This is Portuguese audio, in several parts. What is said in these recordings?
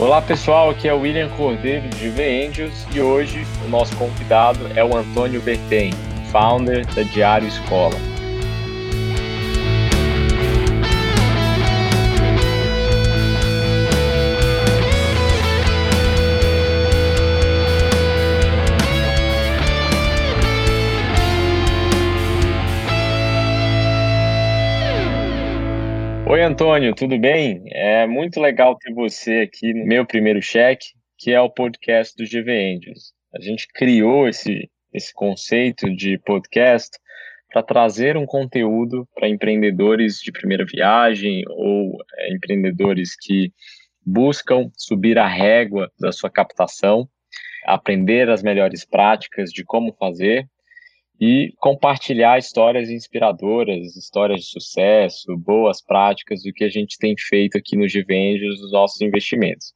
Olá pessoal, aqui é o William Cordeiro de V Angels e hoje o nosso convidado é o Antônio Bertem, founder da Diário Escola. Antônio, tudo bem? É muito legal ter você aqui no meu primeiro cheque, que é o podcast do GV Angels. A gente criou esse, esse conceito de podcast para trazer um conteúdo para empreendedores de primeira viagem ou é, empreendedores que buscam subir a régua da sua captação, aprender as melhores práticas de como fazer e compartilhar histórias inspiradoras, histórias de sucesso, boas práticas do que a gente tem feito aqui no Givenges dos nossos investimentos.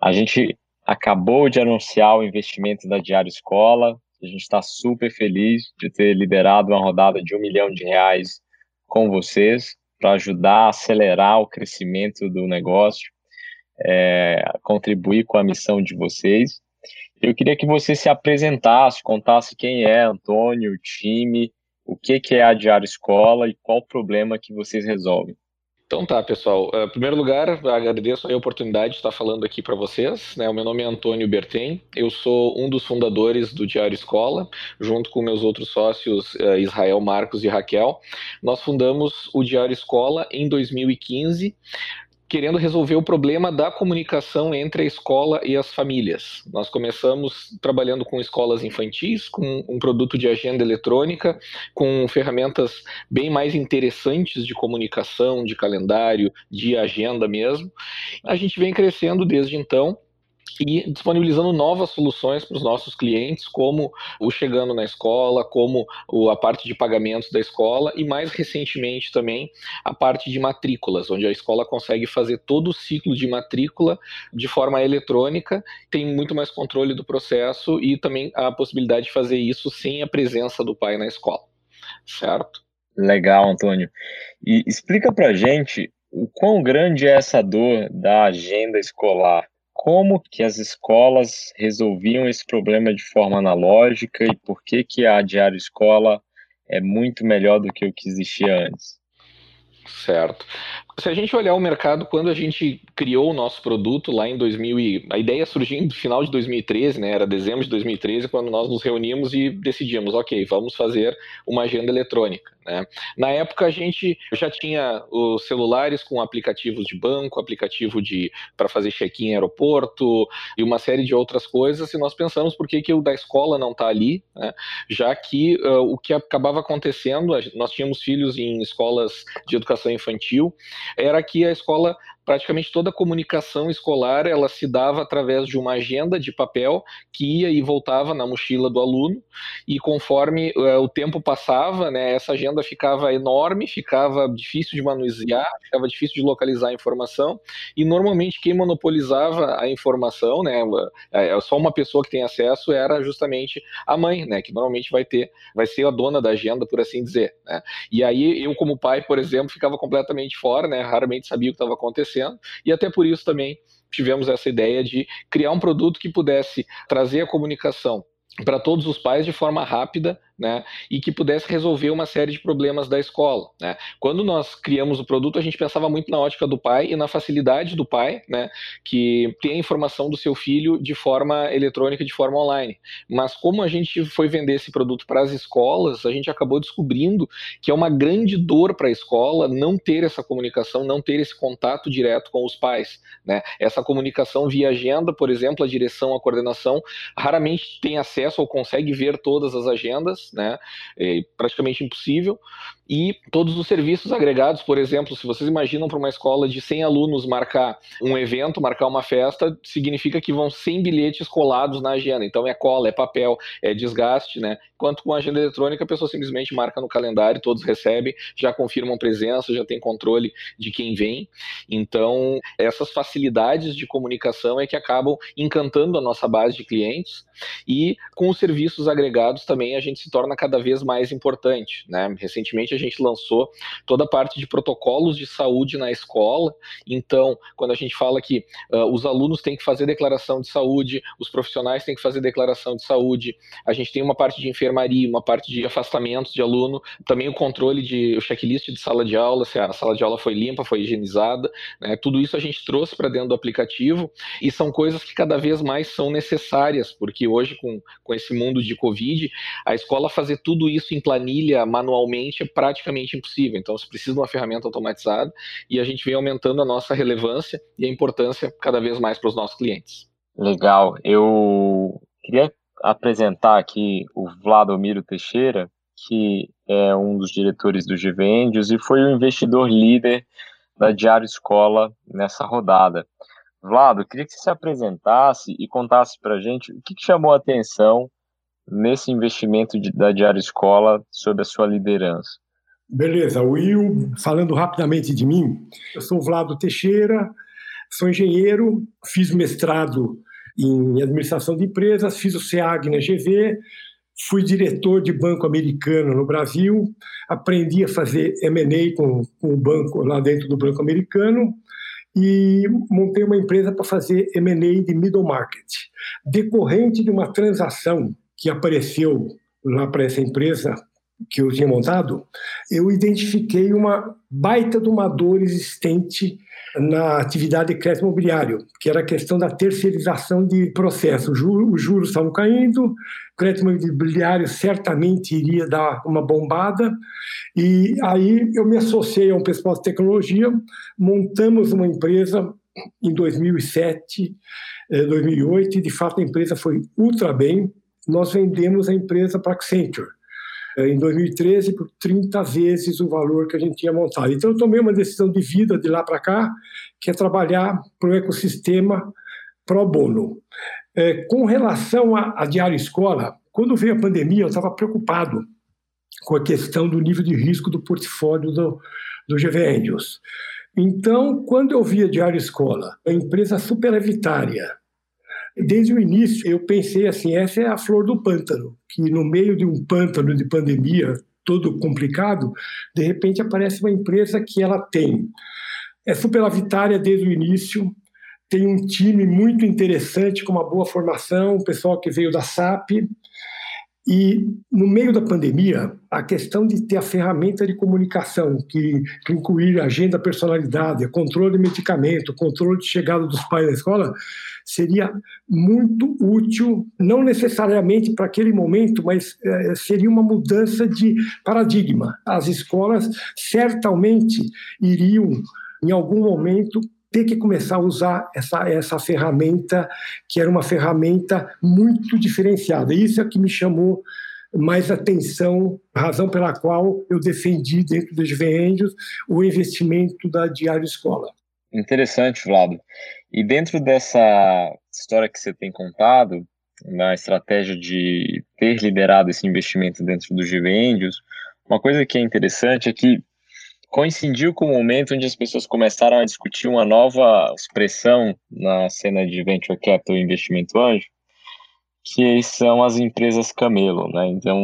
A gente acabou de anunciar o investimento da Diário Escola, a gente está super feliz de ter liderado uma rodada de um milhão de reais com vocês para ajudar a acelerar o crescimento do negócio, é, contribuir com a missão de vocês. Eu queria que você se apresentasse, contasse quem é Antônio, o time, o que, que é a Diário Escola e qual problema que vocês resolvem. Então tá, pessoal. Uh, em primeiro lugar, agradeço a oportunidade de estar falando aqui para vocês. Né? O meu nome é Antônio Bertem, eu sou um dos fundadores do Diário Escola, junto com meus outros sócios, uh, Israel, Marcos e Raquel. Nós fundamos o Diário Escola em 2015, querendo resolver o problema da comunicação entre a escola e as famílias. Nós começamos trabalhando com escolas infantis, com um produto de agenda eletrônica, com ferramentas bem mais interessantes de comunicação, de calendário, de agenda mesmo. A gente vem crescendo desde então e disponibilizando novas soluções para os nossos clientes, como o Chegando na Escola, como a parte de pagamentos da escola e, mais recentemente, também a parte de matrículas, onde a escola consegue fazer todo o ciclo de matrícula de forma eletrônica, tem muito mais controle do processo e também a possibilidade de fazer isso sem a presença do pai na escola, certo? Legal, Antônio. E explica para gente o quão grande é essa dor da agenda escolar como que as escolas resolviam esse problema de forma analógica e por que que a Diário Escola é muito melhor do que o que existia antes. Certo. Se a gente olhar o mercado, quando a gente criou o nosso produto lá em 2000, e a ideia surgiu no final de 2013, né? Era dezembro de 2013, quando nós nos reunimos e decidimos, ok, vamos fazer uma agenda eletrônica. Né? Na época a gente já tinha os celulares com aplicativos de banco, aplicativo de para fazer check-in em aeroporto e uma série de outras coisas. E nós pensamos por que, que o da escola não está ali, né? já que uh, o que acabava acontecendo, nós tínhamos filhos em escolas de educação infantil, era que a escola praticamente toda a comunicação escolar ela se dava através de uma agenda de papel que ia e voltava na mochila do aluno e conforme uh, o tempo passava, né, essa agenda ficava enorme, ficava difícil de manusear, ficava difícil de localizar a informação e normalmente quem monopolizava a informação, né, é, é só uma pessoa que tem acesso era justamente a mãe, né, que normalmente vai ter, vai ser a dona da agenda, por assim dizer, né? E aí eu como pai, por exemplo, ficava completamente fora, né, raramente sabia o que estava acontecendo acontecendo, e até por isso também tivemos essa ideia de criar um produto que pudesse trazer a comunicação para todos os pais de forma rápida né, e que pudesse resolver uma série de problemas da escola. Né. Quando nós criamos o produto, a gente pensava muito na ótica do pai e na facilidade do pai, né, que tem a informação do seu filho de forma eletrônica, de forma online. Mas como a gente foi vender esse produto para as escolas, a gente acabou descobrindo que é uma grande dor para a escola não ter essa comunicação, não ter esse contato direto com os pais. Né. Essa comunicação via agenda, por exemplo, a direção, a coordenação, raramente tem acesso ou consegue ver todas as agendas, né? É praticamente impossível e todos os serviços agregados, por exemplo, se vocês imaginam para uma escola de 100 alunos marcar um evento, marcar uma festa, significa que vão 100 bilhetes colados na agenda. Então é cola, é papel, é desgaste, né? Enquanto com a agenda eletrônica a pessoa simplesmente marca no calendário, todos recebem, já confirmam presença, já tem controle de quem vem. Então, essas facilidades de comunicação é que acabam encantando a nossa base de clientes e com os serviços agregados também a gente se torna cada vez mais importante. Né? Recentemente a gente lançou toda a parte de protocolos de saúde na escola. Então, quando a gente fala que uh, os alunos têm que fazer declaração de saúde, os profissionais têm que fazer declaração de saúde, a gente tem uma parte de enfermaria, uma parte de afastamentos de aluno, também o controle de o checklist de sala de aula, se a sala de aula foi limpa, foi higienizada, né? tudo isso a gente trouxe para dentro do aplicativo e são coisas que cada vez mais são necessárias, porque hoje com, com esse mundo de Covid, a escola fazer tudo isso em planilha manualmente é praticamente impossível. Então, você precisa de uma ferramenta automatizada e a gente vem aumentando a nossa relevância e a importância cada vez mais para os nossos clientes. Legal. Eu queria apresentar aqui o Vladomiro Teixeira, que é um dos diretores do GVendios e foi o investidor líder da Diário Escola nessa rodada. Vlado, queria que você se apresentasse e contasse para a gente o que, que, chamou a atenção nesse investimento de, da Diário Escola sob a sua liderança. Beleza, Will, falando rapidamente de mim, eu sou Vlado Teixeira, sou engenheiro, fiz mestrado em administração de empresas, fiz o SEAG na GV, fui diretor de banco americano no Brasil, aprendi a fazer M&A com, com o banco lá dentro do banco americano, e montei uma empresa para fazer M&A de middle market. Decorrente de uma transação que apareceu lá para essa empresa que eu tinha montado, eu identifiquei uma baita de uma dor existente na atividade de crédito imobiliário, que era a questão da terceirização de processo. Os juros estavam caindo, o crédito imobiliário certamente iria dar uma bombada, e aí eu me associei a um pessoal de tecnologia, montamos uma empresa em 2007, 2008, eh, e de fato a empresa foi ultra bem. Nós vendemos a empresa para Accenture eh, em 2013 por 30 vezes o valor que a gente tinha montado. Então, eu tomei uma decisão de vida de lá para cá, que é trabalhar para o ecossistema pro bono. É, com relação à diária escola, quando veio a pandemia, eu estava preocupado com a questão do nível de risco do portfólio do, do GV. Então, quando eu vi a diária escola, a empresa superavitária, Desde o início, eu pensei assim: essa é a flor do pântano, que no meio de um pântano de pandemia todo complicado, de repente aparece uma empresa que ela tem. É superavitária desde o início, tem um time muito interessante, com uma boa formação, o pessoal que veio da SAP, e no meio da pandemia, a questão de ter a ferramenta de comunicação, que, que incluir agenda personalidade, controle de medicamento, controle de chegada dos pais na escola, seria muito útil, não necessariamente para aquele momento, mas é, seria uma mudança de paradigma. As escolas certamente iriam, em algum momento, ter que começar a usar essa, essa ferramenta, que era uma ferramenta muito diferenciada. Isso é que me chamou mais atenção, razão pela qual eu defendi dentro dos Angels o investimento da Diário Escola. Interessante, Vlado. E dentro dessa história que você tem contado, na estratégia de ter liderado esse investimento dentro do GV uma coisa que é interessante é que coincidiu com o momento onde as pessoas começaram a discutir uma nova expressão na cena de venture capital e investimento anjo, que são as empresas camelo, né? Então,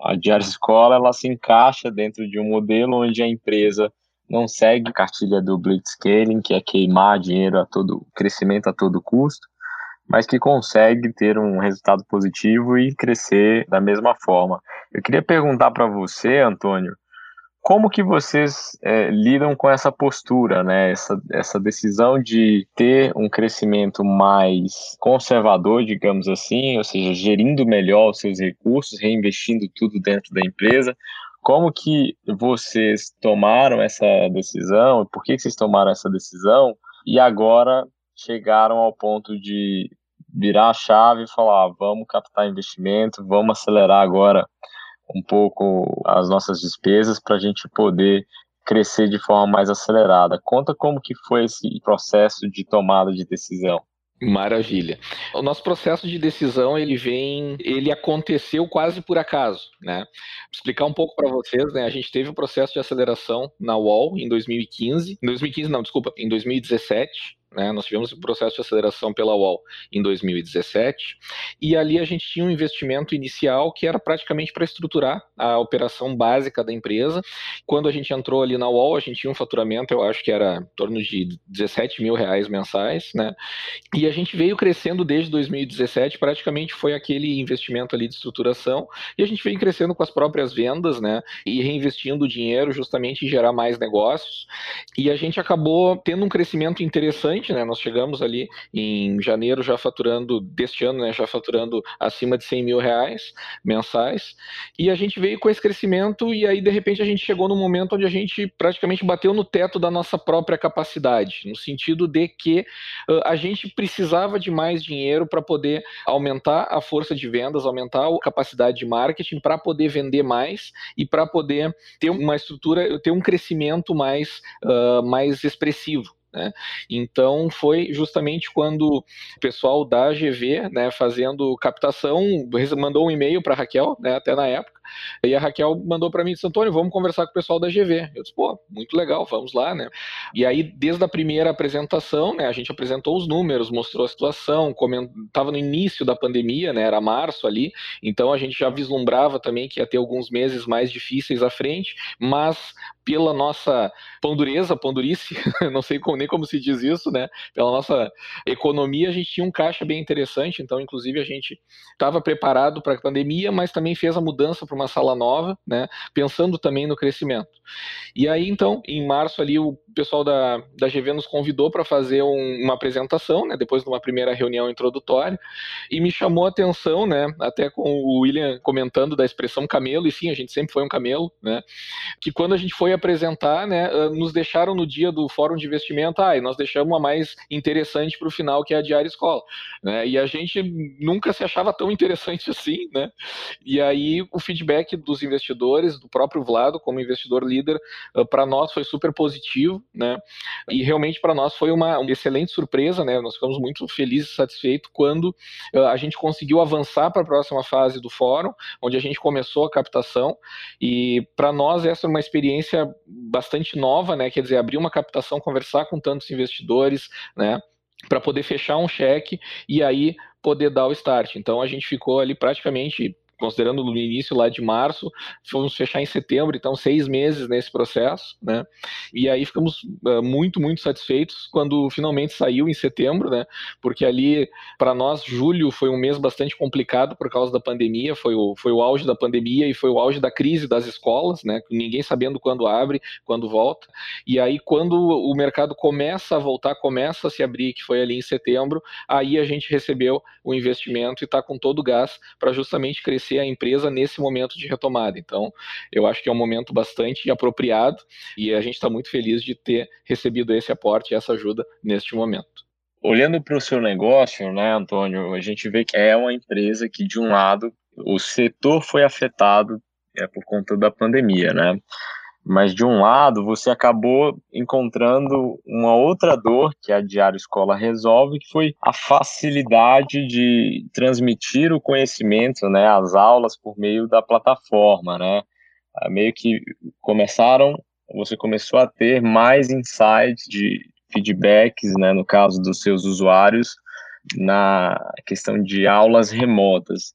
a Diário Escola, ela se encaixa dentro de um modelo onde a empresa não segue a cartilha do blitzscaling, que é queimar dinheiro a todo crescimento a todo custo, mas que consegue ter um resultado positivo e crescer da mesma forma. Eu queria perguntar para você, Antônio, como que vocês é, lidam com essa postura, né? Essa, essa decisão de ter um crescimento mais conservador, digamos assim, ou seja, gerindo melhor os seus recursos, reinvestindo tudo dentro da empresa. Como que vocês tomaram essa decisão? Por que vocês tomaram essa decisão? E agora chegaram ao ponto de virar a chave e falar: ah, vamos captar investimento, vamos acelerar agora um pouco as nossas despesas para a gente poder crescer de forma mais acelerada. Conta como que foi esse processo de tomada de decisão. Maravilha. O nosso processo de decisão, ele vem, ele aconteceu quase por acaso, né? Vou explicar um pouco para vocês, né? A gente teve um processo de aceleração na UOL em 2015, em 2015 não, desculpa, em 2017, né? Nós tivemos o processo de aceleração pela UOL em 2017 e ali a gente tinha um investimento inicial que era praticamente para estruturar a operação básica da empresa. Quando a gente entrou ali na UOL, a gente tinha um faturamento, eu acho que era em torno de 17 mil reais mensais, né? E a gente veio crescendo desde 2017, praticamente foi aquele investimento ali de estruturação e a gente veio crescendo com as próprias vendas, né? E reinvestindo o dinheiro justamente em gerar mais negócios. E a gente acabou tendo um crescimento interessante, né? Nós chegamos ali em janeiro já faturando, deste ano, né? Já faturando acima de 100 mil reais mensais. E a gente veio com esse crescimento e aí, de repente, a gente chegou num momento onde a gente praticamente bateu no teto da nossa própria capacidade, no sentido de que uh, a gente precisava de mais dinheiro para poder aumentar a força de vendas, aumentar a capacidade de marketing para poder vender mais e para poder ter uma estrutura, ter um crescimento mais, uh, mais expressivo. Né? Então foi justamente quando o pessoal da GV, né, fazendo captação, mandou um e-mail para Raquel, né, até na época, e a Raquel mandou para mim, disse, Antônio, vamos conversar com o pessoal da GV. Eu disse, pô, muito legal, vamos lá, né? E aí, desde a primeira apresentação, né, a gente apresentou os números, mostrou a situação, estava no início da pandemia, né, era março ali, então a gente já vislumbrava também que ia ter alguns meses mais difíceis à frente, mas pela nossa pondureza, pondurice, não sei nem como se diz isso, né? Pela nossa economia, a gente tinha um caixa bem interessante, então, inclusive, a gente estava preparado para a pandemia, mas também fez a mudança para uma sala nova, né? Pensando também no crescimento. E aí, então, em março ali, o pessoal da, da GV nos convidou para fazer um, uma apresentação, né? Depois de uma primeira reunião introdutória, e me chamou a atenção, né? Até com o William comentando da expressão camelo, e sim, a gente sempre foi um camelo, né? Que quando a gente foi apresentar, né? Nos deixaram no dia do fórum de investimento, ah, e nós deixamos a mais interessante para o final, que é a diária escola, né? E a gente nunca se achava tão interessante assim, né? E aí o feedback dos investidores, do próprio Vlado, como investidor líder, uh, para nós foi super positivo, né? E realmente para nós foi uma, uma, excelente surpresa, né? Nós ficamos muito felizes e satisfeitos quando uh, a gente conseguiu avançar para a próxima fase do fórum, onde a gente começou a captação. E para nós essa é uma experiência bastante nova, né? Quer dizer, abrir uma captação, conversar com tantos investidores, né? Para poder fechar um cheque e aí poder dar o start. Então a gente ficou ali praticamente considerando no início lá de março, fomos fechar em setembro, então seis meses nesse processo, né? E aí ficamos uh, muito, muito satisfeitos quando finalmente saiu em setembro, né? Porque ali, para nós, julho foi um mês bastante complicado por causa da pandemia, foi o, foi o auge da pandemia e foi o auge da crise das escolas, né? Ninguém sabendo quando abre, quando volta. E aí, quando o mercado começa a voltar, começa a se abrir, que foi ali em setembro, aí a gente recebeu o investimento e está com todo o gás para justamente crescer a empresa nesse momento de retomada. Então, eu acho que é um momento bastante apropriado e a gente está muito feliz de ter recebido esse aporte e essa ajuda neste momento. Olhando para o seu negócio, né, Antônio, a gente vê que é uma empresa que, de um lado, o setor foi afetado é, por conta da pandemia, né? Mas de um lado, você acabou encontrando uma outra dor que a Diário Escola resolve, que foi a facilidade de transmitir o conhecimento, né, as aulas por meio da plataforma, né? Ah, meio que começaram, você começou a ter mais insights de feedbacks, né, no caso dos seus usuários, na questão de aulas remotas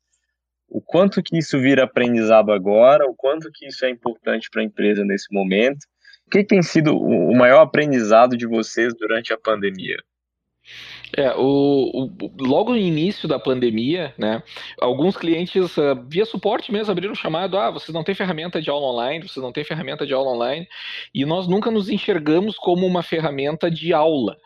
o quanto que isso vira aprendizado agora, o quanto que isso é importante para a empresa nesse momento. O que, que tem sido o maior aprendizado de vocês durante a pandemia? É, o, o, logo no início da pandemia, né, alguns clientes uh, via suporte mesmo abriram o chamado, ah, vocês não têm ferramenta de aula online, vocês não têm ferramenta de aula online, e nós nunca nos enxergamos como uma ferramenta de aula.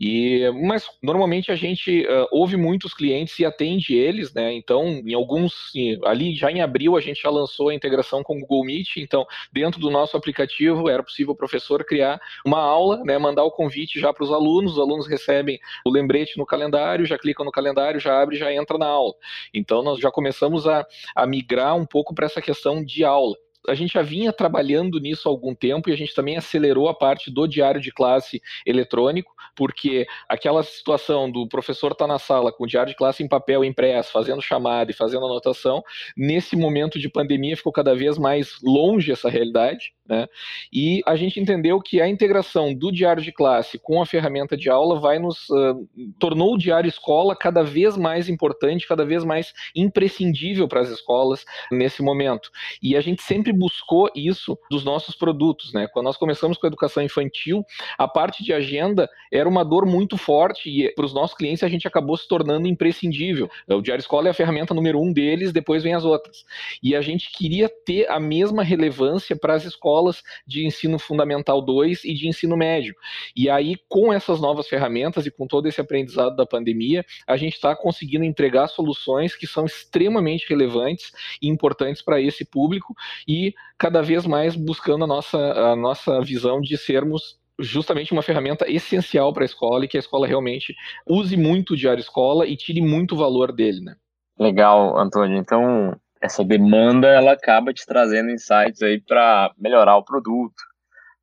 E, mas normalmente a gente uh, ouve muitos clientes e atende eles, né? Então, em alguns, ali já em abril a gente já lançou a integração com o Google Meet. Então, dentro do nosso aplicativo era possível o professor criar uma aula, né? Mandar o convite já para os alunos, os alunos recebem o lembrete no calendário, já clicam no calendário, já abre, já entra na aula. Então, nós já começamos a, a migrar um pouco para essa questão de aula. A gente já vinha trabalhando nisso há algum tempo e a gente também acelerou a parte do diário de classe eletrônico, porque aquela situação do professor estar tá na sala com o diário de classe em papel impresso, fazendo chamada e fazendo anotação, nesse momento de pandemia ficou cada vez mais longe essa realidade, né? E a gente entendeu que a integração do diário de classe com a ferramenta de aula vai nos uh, tornou o diário escola cada vez mais importante, cada vez mais imprescindível para as escolas nesse momento. E a gente sempre buscou isso dos nossos produtos, né? Quando nós começamos com a educação infantil, a parte de agenda era uma dor muito forte e para os nossos clientes a gente acabou se tornando imprescindível. O diário escola é a ferramenta número um deles, depois vem as outras. E a gente queria ter a mesma relevância para as escolas de ensino fundamental 2 e de ensino médio. E aí, com essas novas ferramentas e com todo esse aprendizado da pandemia, a gente está conseguindo entregar soluções que são extremamente relevantes e importantes para esse público e cada vez mais buscando a nossa, a nossa visão de sermos justamente uma ferramenta essencial para a escola e que a escola realmente use muito o diário escola e tire muito valor dele, né? Legal, Antônio. Então, essa demanda ela acaba te trazendo insights aí para melhorar o produto,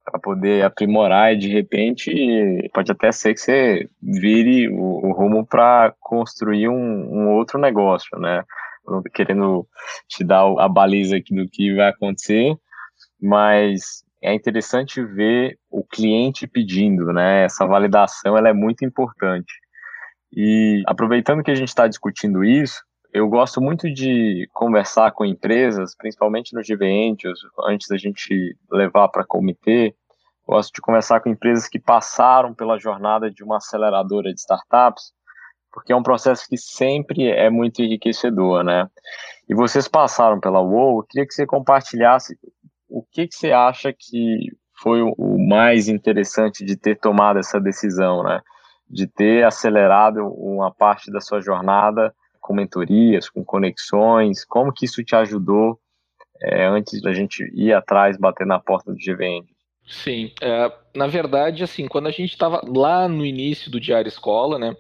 para poder aprimorar e de repente pode até ser que você vire o, o rumo para construir um, um, outro negócio, né? Querendo te dar a baliza aqui do que vai acontecer, mas é interessante ver o cliente pedindo, né? Essa validação ela é muito importante. E aproveitando que a gente está discutindo isso, eu gosto muito de conversar com empresas, principalmente nos Giveentios, antes da gente levar para comitê. Gosto de conversar com empresas que passaram pela jornada de uma aceleradora de startups, porque é um processo que sempre é muito enriquecedor, né? E vocês passaram pela UOL, eu queria que você compartilhasse o que, que você acha que foi o mais interessante de ter tomado essa decisão, né? De ter acelerado uma parte da sua jornada com mentorias, com conexões? Como que isso te ajudou é, antes da gente ir atrás, bater na porta do GVN? Sim, é, na verdade, assim, quando a gente estava lá no início do Diário Escola, né,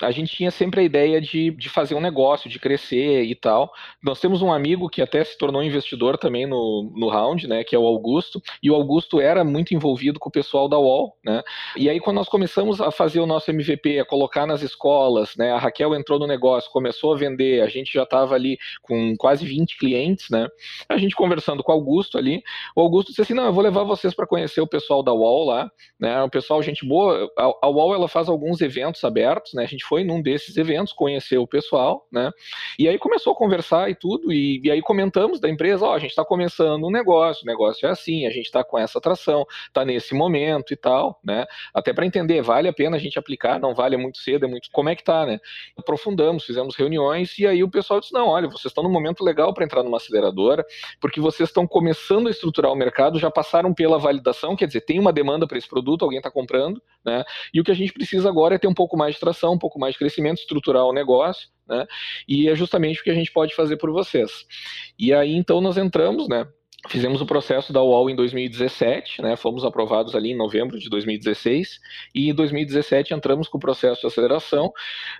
a gente tinha sempre a ideia de, de fazer um negócio, de crescer e tal. Nós temos um amigo que até se tornou investidor também no, no Round, né, que é o Augusto, e o Augusto era muito envolvido com o pessoal da UOL, né, e aí quando nós começamos a fazer o nosso MVP, a colocar nas escolas, né, a Raquel entrou no negócio, começou a vender, a gente já estava ali com quase 20 clientes, né, a gente conversando com o Augusto ali, o Augusto disse assim, não, eu vou levar vocês para conhecer o pessoal da UOL né? O pessoal, gente boa. A, UOL ela faz alguns eventos abertos, né? A gente foi num desses eventos, conheceu o pessoal, né? E aí começou a conversar e tudo, e, e aí comentamos da empresa, ó, a gente está começando um negócio, o negócio é assim, a gente está com essa atração, está nesse momento e tal, né? Até para entender, vale a pena a gente aplicar, não vale é muito cedo, é muito. Como é que tá, né? Aprofundamos, fizemos reuniões, e aí o pessoal disse: não, olha, vocês estão num momento legal para entrar numa aceleradora, porque vocês estão começando a estruturar o mercado, já passaram pela validação, quer dizer, tem uma demanda para esse produto, alguém está comprando, né? E o que a gente precisa agora é ter um pouco mais de tração, um pouco mais de crescimento, estruturar o negócio, né? E é justamente o que a gente pode fazer por vocês. E aí então nós entramos, né? Fizemos o processo da UOL em 2017, né, fomos aprovados ali em novembro de 2016, e em 2017 entramos com o processo de aceleração,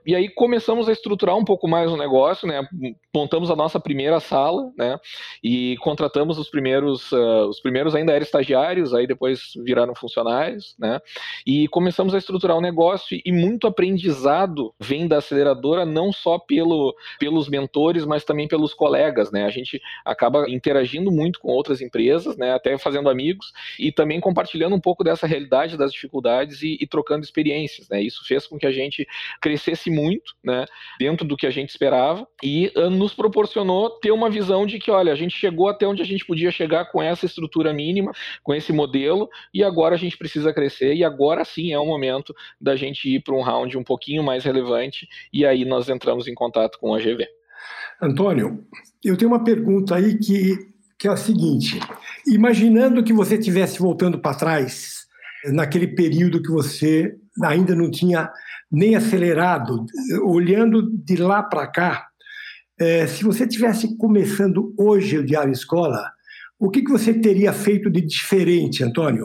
e aí começamos a estruturar um pouco mais o negócio, né, montamos a nossa primeira sala, né, e contratamos os primeiros, uh, os primeiros ainda eram estagiários, aí depois viraram funcionários, né, e começamos a estruturar o negócio, e muito aprendizado vem da aceleradora, não só pelo, pelos mentores, mas também pelos colegas, né, a gente acaba interagindo muito com outras empresas, né, até fazendo amigos e também compartilhando um pouco dessa realidade das dificuldades e, e trocando experiências, né? Isso fez com que a gente crescesse muito, né, dentro do que a gente esperava e uh, nos proporcionou ter uma visão de que, olha, a gente chegou até onde a gente podia chegar com essa estrutura mínima, com esse modelo e agora a gente precisa crescer e agora sim é o momento da gente ir para um round um pouquinho mais relevante e aí nós entramos em contato com a GV. Antônio, eu tenho uma pergunta aí que que é a seguinte: imaginando que você estivesse voltando para trás, naquele período que você ainda não tinha nem acelerado, olhando de lá para cá, é, se você tivesse começando hoje o Diário Escola, o que, que você teria feito de diferente, Antônio?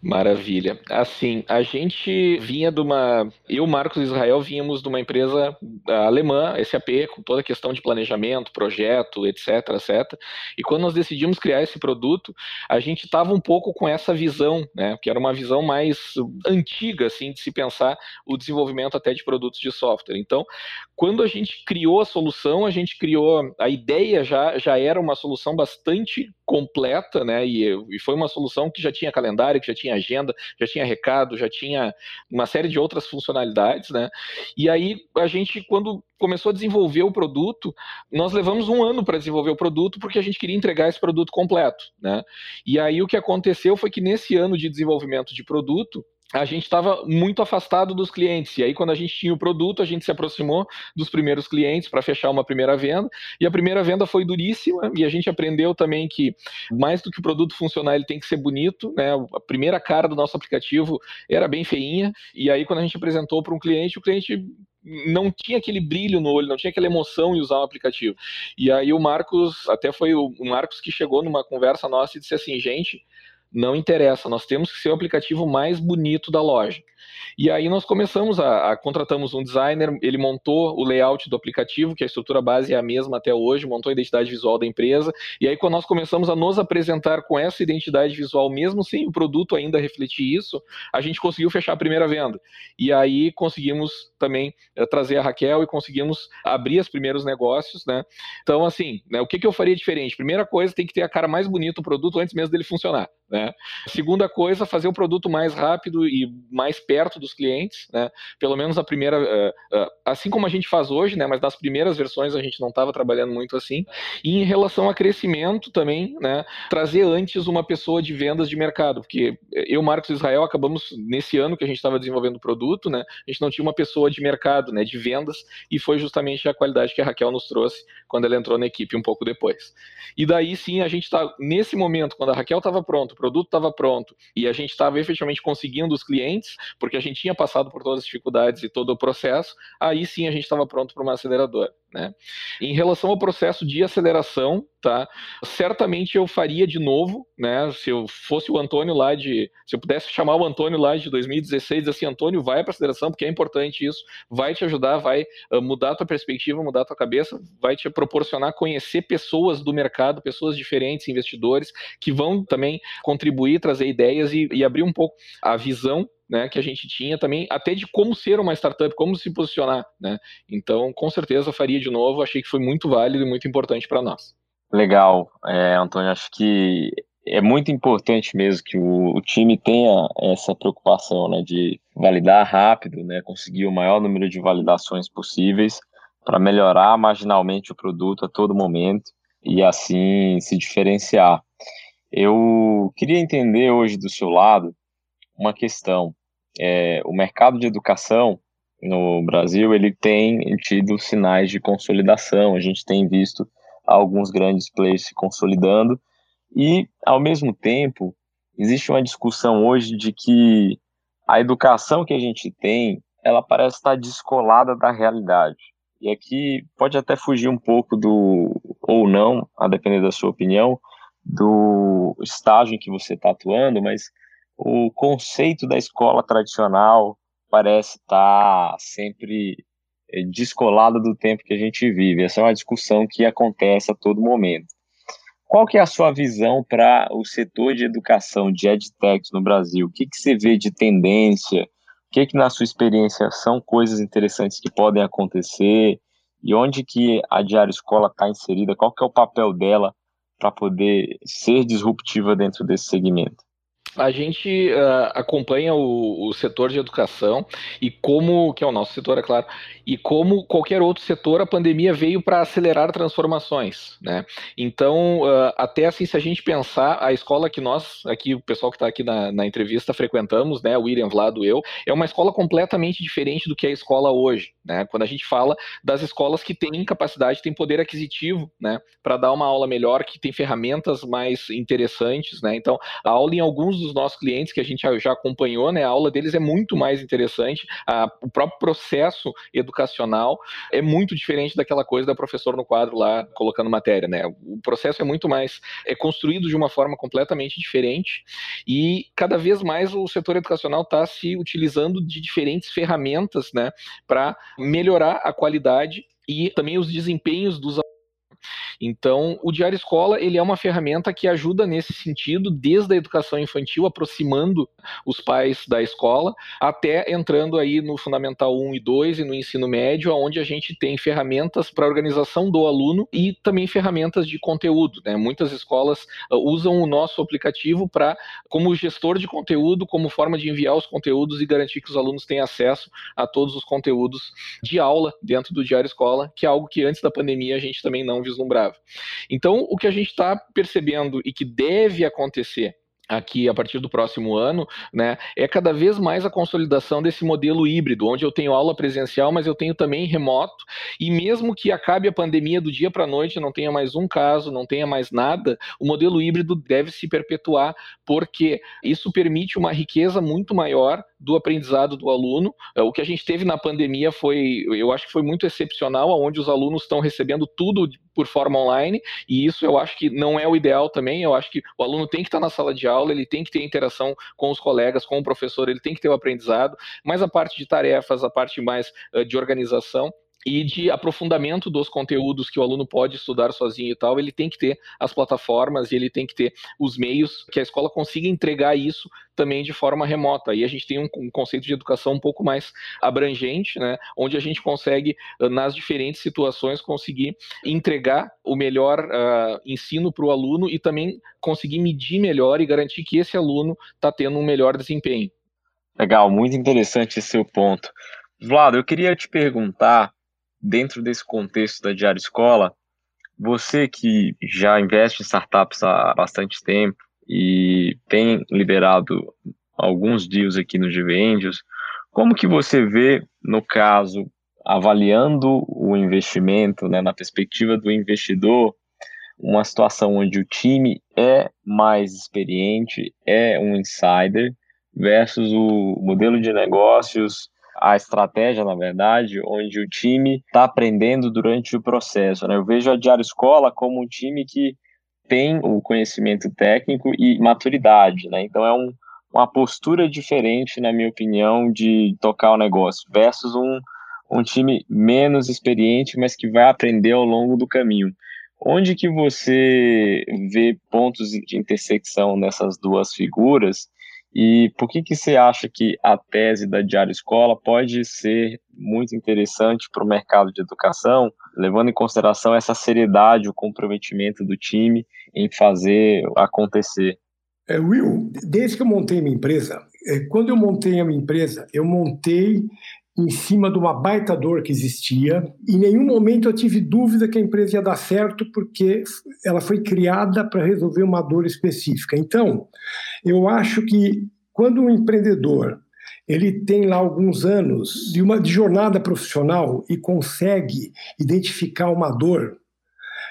Maravilha. Assim, a gente vinha de uma. Eu, Marcos Israel, vínhamos de uma empresa alemã, SAP, com toda a questão de planejamento, projeto, etc, etc. E quando nós decidimos criar esse produto, a gente estava um pouco com essa visão, né? Que era uma visão mais antiga, assim, de se pensar o desenvolvimento até de produtos de software. Então, quando a gente criou a solução, a gente criou. A ideia já, já era uma solução bastante completa, né? E, e foi uma solução que já tinha calendário, que já tinha tinha agenda, já tinha recado, já tinha uma série de outras funcionalidades, né? E aí a gente, quando começou a desenvolver o produto, nós levamos um ano para desenvolver o produto porque a gente queria entregar esse produto completo, né? E aí o que aconteceu foi que nesse ano de desenvolvimento de produto, a gente estava muito afastado dos clientes. E aí, quando a gente tinha o produto, a gente se aproximou dos primeiros clientes para fechar uma primeira venda. E a primeira venda foi duríssima. E a gente aprendeu também que, mais do que o produto funcionar, ele tem que ser bonito. Né? A primeira cara do nosso aplicativo era bem feinha. E aí, quando a gente apresentou para um cliente, o cliente não tinha aquele brilho no olho, não tinha aquela emoção em usar o aplicativo. E aí o Marcos, até foi o Marcos que chegou numa conversa nossa e disse assim, gente, não interessa, nós temos que ser o aplicativo mais bonito da loja. E aí nós começamos a, a, contratamos um designer, ele montou o layout do aplicativo, que a estrutura base é a mesma até hoje, montou a identidade visual da empresa. E aí quando nós começamos a nos apresentar com essa identidade visual, mesmo sem o produto ainda refletir isso, a gente conseguiu fechar a primeira venda. E aí conseguimos também é, trazer a Raquel e conseguimos abrir os primeiros negócios, né? Então assim, né, o que, que eu faria diferente? Primeira coisa, tem que ter a cara mais bonita do produto antes mesmo dele funcionar. Né? Segunda coisa, fazer o produto mais rápido e mais perto dos clientes, né? Pelo menos a primeira, uh, uh, assim como a gente faz hoje, né? Mas nas primeiras versões a gente não estava trabalhando muito assim. E em relação a crescimento também, né? Trazer antes uma pessoa de vendas de mercado, porque eu, Marcos Israel, acabamos nesse ano que a gente estava desenvolvendo o produto, né? A gente não tinha uma pessoa de mercado, né? De vendas e foi justamente a qualidade que a Raquel nos trouxe quando ela entrou na equipe um pouco depois. E daí sim a gente está nesse momento, quando a Raquel estava pronto produto estava pronto e a gente estava efetivamente conseguindo os clientes, porque a gente tinha passado por todas as dificuldades e todo o processo, aí sim a gente estava pronto para uma aceleradora. Né? Em relação ao processo de aceleração, tá? Certamente eu faria de novo, né? Se eu fosse o Antônio lá de, se eu pudesse chamar o Antônio lá de 2016, assim, Antônio, vai para aceleração porque é importante isso, vai te ajudar, vai uh, mudar tua perspectiva, mudar tua cabeça, vai te proporcionar conhecer pessoas do mercado, pessoas diferentes, investidores que vão também contribuir, trazer ideias e, e abrir um pouco a visão né, que a gente tinha também, até de como ser uma startup, como se posicionar, né? Então, com certeza faria de novo, achei que foi muito válido e muito importante para nós. Legal, é, Antônio, acho que é muito importante mesmo que o, o, time tenha essa preocupação, né, de validar rápido, né, conseguir o maior número de validações possíveis para melhorar marginalmente o produto a todo momento e assim se diferenciar. Eu queria entender hoje do seu lado uma questão é, o mercado de educação no Brasil ele tem tido sinais de consolidação. A gente tem visto alguns grandes players se consolidando e, ao mesmo tempo, existe uma discussão hoje de que a educação que a gente tem ela parece estar descolada da realidade. E aqui pode até fugir um pouco do, ou não, a depender da sua opinião, do estágio em que você está atuando, mas o conceito da escola tradicional parece estar sempre eh, descolado do tempo que a gente vive. Essa é uma discussão que acontece a todo momento. Qual que é a sua visão para o setor de educação, de EdTech no Brasil? O que, que você vê de tendência? O que, que, na sua experiência, são coisas interessantes que podem acontecer? E onde que a Diário Escola está inserida? Qual que é o papel dela para poder ser disruptiva dentro desse segmento? A gente uh, acompanha o, o, setor de educação e como, que é o nosso setor, é claro, e como qualquer outro setor, a pandemia veio para acelerar transformações, né? Então, uh, até assim, se a gente pensar, a escola que nós, aqui, o pessoal que está aqui na, na, entrevista, frequentamos, né, o William Vlado, eu, é uma escola completamente diferente do que é a escola hoje, né? Quando a gente fala das escolas que têm capacidade, têm poder aquisitivo, né, para dar uma aula melhor, que tem ferramentas mais interessantes, né? Então, a aula em alguns dos nossos clientes que a gente já acompanhou, né, a aula deles é muito mais interessante, a, o próprio processo educacional é muito diferente daquela coisa da professor no quadro lá colocando matéria, né? O processo é muito mais é construído de uma forma completamente diferente e cada vez mais o setor educacional está se utilizando de diferentes ferramentas, né, para melhorar a qualidade e também os desempenhos dos então, o Diário Escola ele é uma ferramenta que ajuda nesse sentido, desde a educação infantil, aproximando os pais da escola, até entrando aí no Fundamental 1 e 2 e no ensino médio, onde a gente tem ferramentas para organização do aluno e também ferramentas de conteúdo. Né? Muitas escolas uh, usam o nosso aplicativo para, como gestor de conteúdo, como forma de enviar os conteúdos e garantir que os alunos têm acesso a todos os conteúdos de aula dentro do Diário Escola, que é algo que antes da pandemia a gente também não vislumbrava. Então, o que a gente está percebendo e que deve acontecer aqui a partir do próximo ano, né, é cada vez mais a consolidação desse modelo híbrido, onde eu tenho aula presencial, mas eu tenho também remoto, e mesmo que acabe a pandemia do dia para a noite, não tenha mais um caso, não tenha mais nada, o modelo híbrido deve se perpetuar, porque isso permite uma riqueza muito maior do aprendizado do aluno. É, o que a gente teve na pandemia foi, eu acho que foi muito excepcional, onde os alunos estão recebendo tudo por forma online, e isso eu acho que não é o ideal também. Eu acho que o aluno tem que estar na sala de aula, ele tem que ter interação com os colegas, com o professor, ele tem que ter o aprendizado, mas a parte de tarefas, a parte mais de organização, e de aprofundamento dos conteúdos que o aluno pode estudar sozinho e tal, ele tem que ter as plataformas e ele tem que ter os meios que a escola consiga entregar isso também de forma remota. Aí a gente tem um, conceito de educação um pouco mais abrangente, né, onde a gente consegue, nas diferentes situações, conseguir entregar o melhor uh, ensino para o aluno e também conseguir medir melhor e garantir que esse aluno está tendo um melhor desempenho. Legal, muito interessante esse seu ponto. Vlado, eu queria te perguntar dentro desse contexto da Diário Escola, você que já investe em startups há bastante tempo e tem liberado alguns deals aqui no GV como que você vê, no caso, avaliando o investimento, né, na perspectiva do investidor, uma situação onde o time é mais experiente, é um insider, versus o modelo de negócios a estratégia, na verdade, onde o time está aprendendo durante o processo. Né? Eu vejo a Diário Escola como um time que tem o conhecimento técnico e maturidade, né? Então é um, uma postura diferente, na minha opinião, de tocar o negócio, versus um, um time menos experiente, mas que vai aprender ao longo do caminho. Onde que você vê pontos de intersecção nessas duas figuras e por que, que você acha que a tese da Diário Escola pode ser muito interessante para o mercado de educação, levando em consideração essa seriedade, o comprometimento do time em fazer acontecer? É, Will, desde que eu montei minha empresa, é, quando eu montei a minha empresa, eu montei em cima de uma baita dor que existia. Em nenhum momento eu tive dúvida que a empresa ia dar certo, porque ela foi criada para resolver uma dor específica. Então, eu acho que quando um empreendedor ele tem lá alguns anos de uma de jornada profissional e consegue identificar uma dor,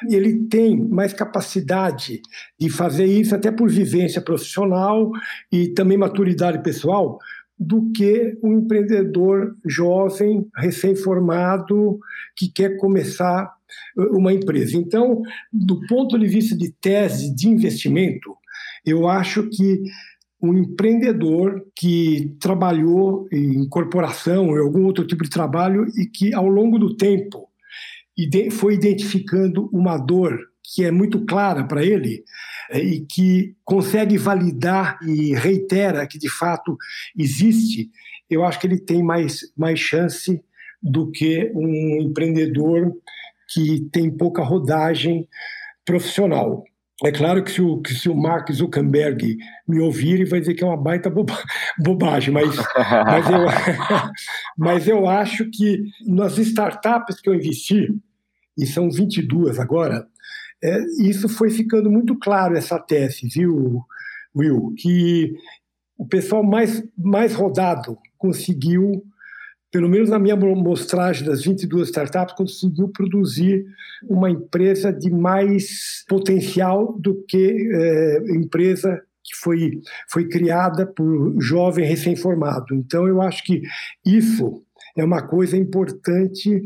ele tem mais capacidade de fazer isso até por vivência profissional e também maturidade pessoal do que um empreendedor jovem, recém-formado, que quer começar uh, uma empresa. Então, do ponto de vista de tese de investimento, eu acho que um empreendedor que trabalhou em corporação ou algum outro tipo de trabalho e que, ao longo do tempo, foi identificando uma dor que é muito clara para ele e que consegue validar e reitera que de fato existe, eu acho que ele tem mais, mais chance do que um empreendedor que tem pouca rodagem profissional. É claro que se o, que se o Mark Zuckerberg me ouvir, ele vai dizer que é uma baita boba, bobagem, mas, mas, eu, mas eu acho que nas startups que eu investi, e são 22 agora, é, isso foi ficando muito claro, essa tese, viu, Will? Que o pessoal mais, mais rodado conseguiu, pelo menos na minha mostragem das 22 startups, conseguiu produzir uma empresa de mais potencial do que é, empresa que foi, foi criada por jovem recém-formado. Então, eu acho que isso é uma coisa importante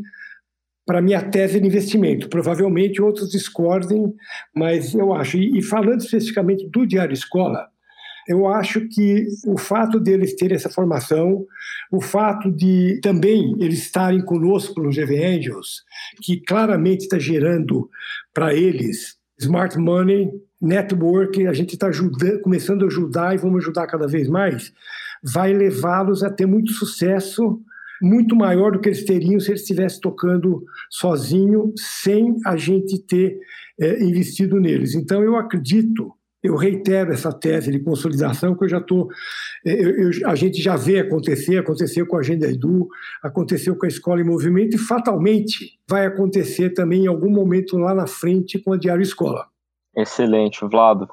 para minha tese de investimento. Provavelmente outros discordem, mas eu acho. E, e falando especificamente do Diário Escola, eu acho que o fato deles terem essa formação, o fato de também eles estarem conosco no GV Angels, que claramente está gerando para eles smart money, network, a gente está começando a ajudar e vamos ajudar cada vez mais, vai levá-los a ter muito sucesso, muito maior do que eles teriam se eles estivessem tocando sozinho, sem a gente ter é, investido neles. Então, eu acredito eu reitero essa tese de consolidação que eu já estou. a gente já vê acontecer, aconteceu com a Agenda Edu, aconteceu com a Escola em Movimento e fatalmente vai acontecer também em algum momento lá na frente com a Diário Escola. Excelente, Vlado.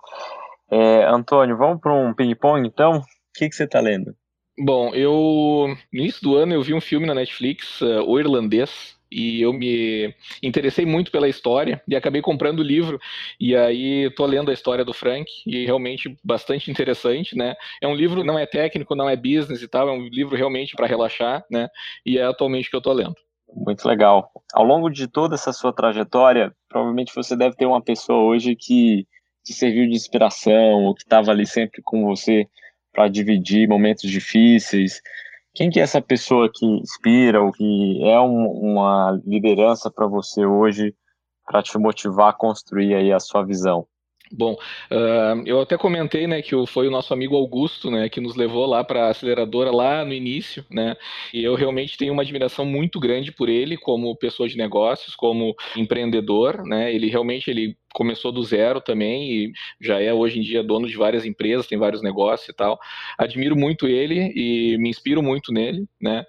É, Antônio, vamos para um ping-pong então? O que, que você está lendo? Bom, eu no início do ano eu vi um filme na Netflix, uh, O Irlandês, e eu me interessei muito pela história e acabei comprando o livro e aí estou lendo a história do Frank e realmente bastante interessante, né? É um livro não é técnico, não é business e tal, é um livro realmente para relaxar, né? E é atualmente que eu estou lendo. Muito legal. Ao longo de toda essa sua trajetória, provavelmente você deve ter uma pessoa hoje que te serviu de inspiração ou que estava ali sempre com você para dividir momentos difíceis. Quem que é essa pessoa que inspira ou que é um, uma liderança para você hoje para te motivar a construir aí a sua visão? Bom, uh, eu até comentei, né, que foi o nosso amigo Augusto, né, que nos levou lá para a aceleradora lá no início, né, e eu realmente tenho uma admiração muito grande por ele como pessoa de negócios, como empreendedor, né, ele realmente ele começou do zero também e já é hoje em dia dono de várias empresas, tem vários negócios e tal. Admiro muito ele e me inspiro muito nele, né.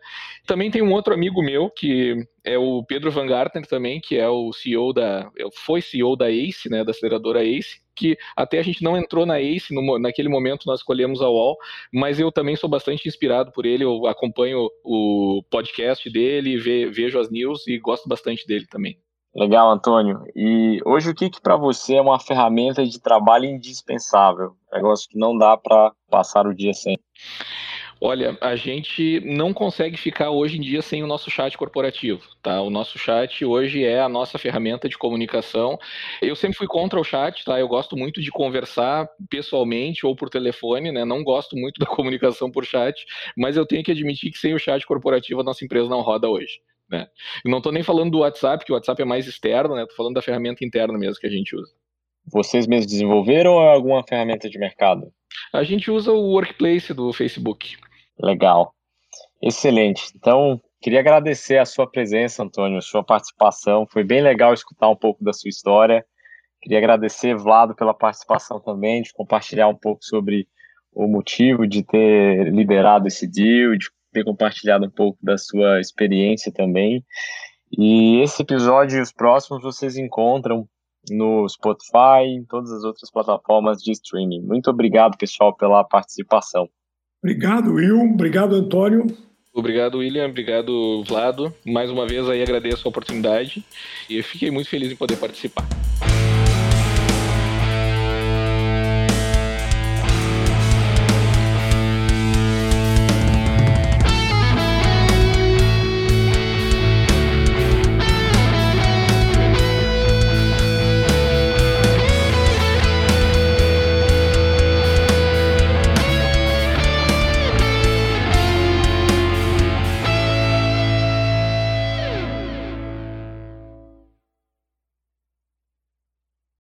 Também tem um outro amigo meu que é o Pedro Van Gartner também, que é o CEO da, foi CEO da ACE, né, da aceleradora ACE, que até a gente não entrou na ACE, no, naquele momento nós escolhemos a UOL, mas eu também sou bastante inspirado por ele, eu acompanho o podcast dele, ve, vejo as news e gosto bastante dele também. Legal, Antônio. E hoje o que, que para você é uma ferramenta de trabalho indispensável? Negócio que não dá para passar o dia sem. Olha, a gente não consegue ficar hoje em dia sem o nosso chat corporativo, tá? O nosso chat hoje é a nossa ferramenta de comunicação. Eu sempre fui contra o chat, tá? Eu gosto muito de conversar pessoalmente ou por telefone, né? Não gosto muito da comunicação por chat, mas eu tenho que admitir que sem o chat corporativo a nossa empresa não roda hoje. Né? não estou nem falando do WhatsApp, que o WhatsApp é mais externo, né? Estou falando da ferramenta interna mesmo que a gente usa. Vocês mesmos desenvolveram ou é alguma ferramenta de mercado? A gente usa o Workplace do Facebook. Legal. Excelente. Então, queria agradecer a sua presença, Antônio, a sua participação. Foi bem legal escutar um pouco da sua história. Queria agradecer, Vlado, pela participação também, de compartilhar um pouco sobre o motivo de ter liderado esse deal, de ter compartilhado um pouco da sua experiência também. E esse episódio e os próximos vocês encontram no Spotify e em todas as outras plataformas de streaming. Muito obrigado, pessoal, pela participação. Obrigado, Will. Obrigado, Antônio. Obrigado, William. Obrigado, Vlado. Mais uma vez aí agradeço a oportunidade e fiquei muito feliz em poder participar.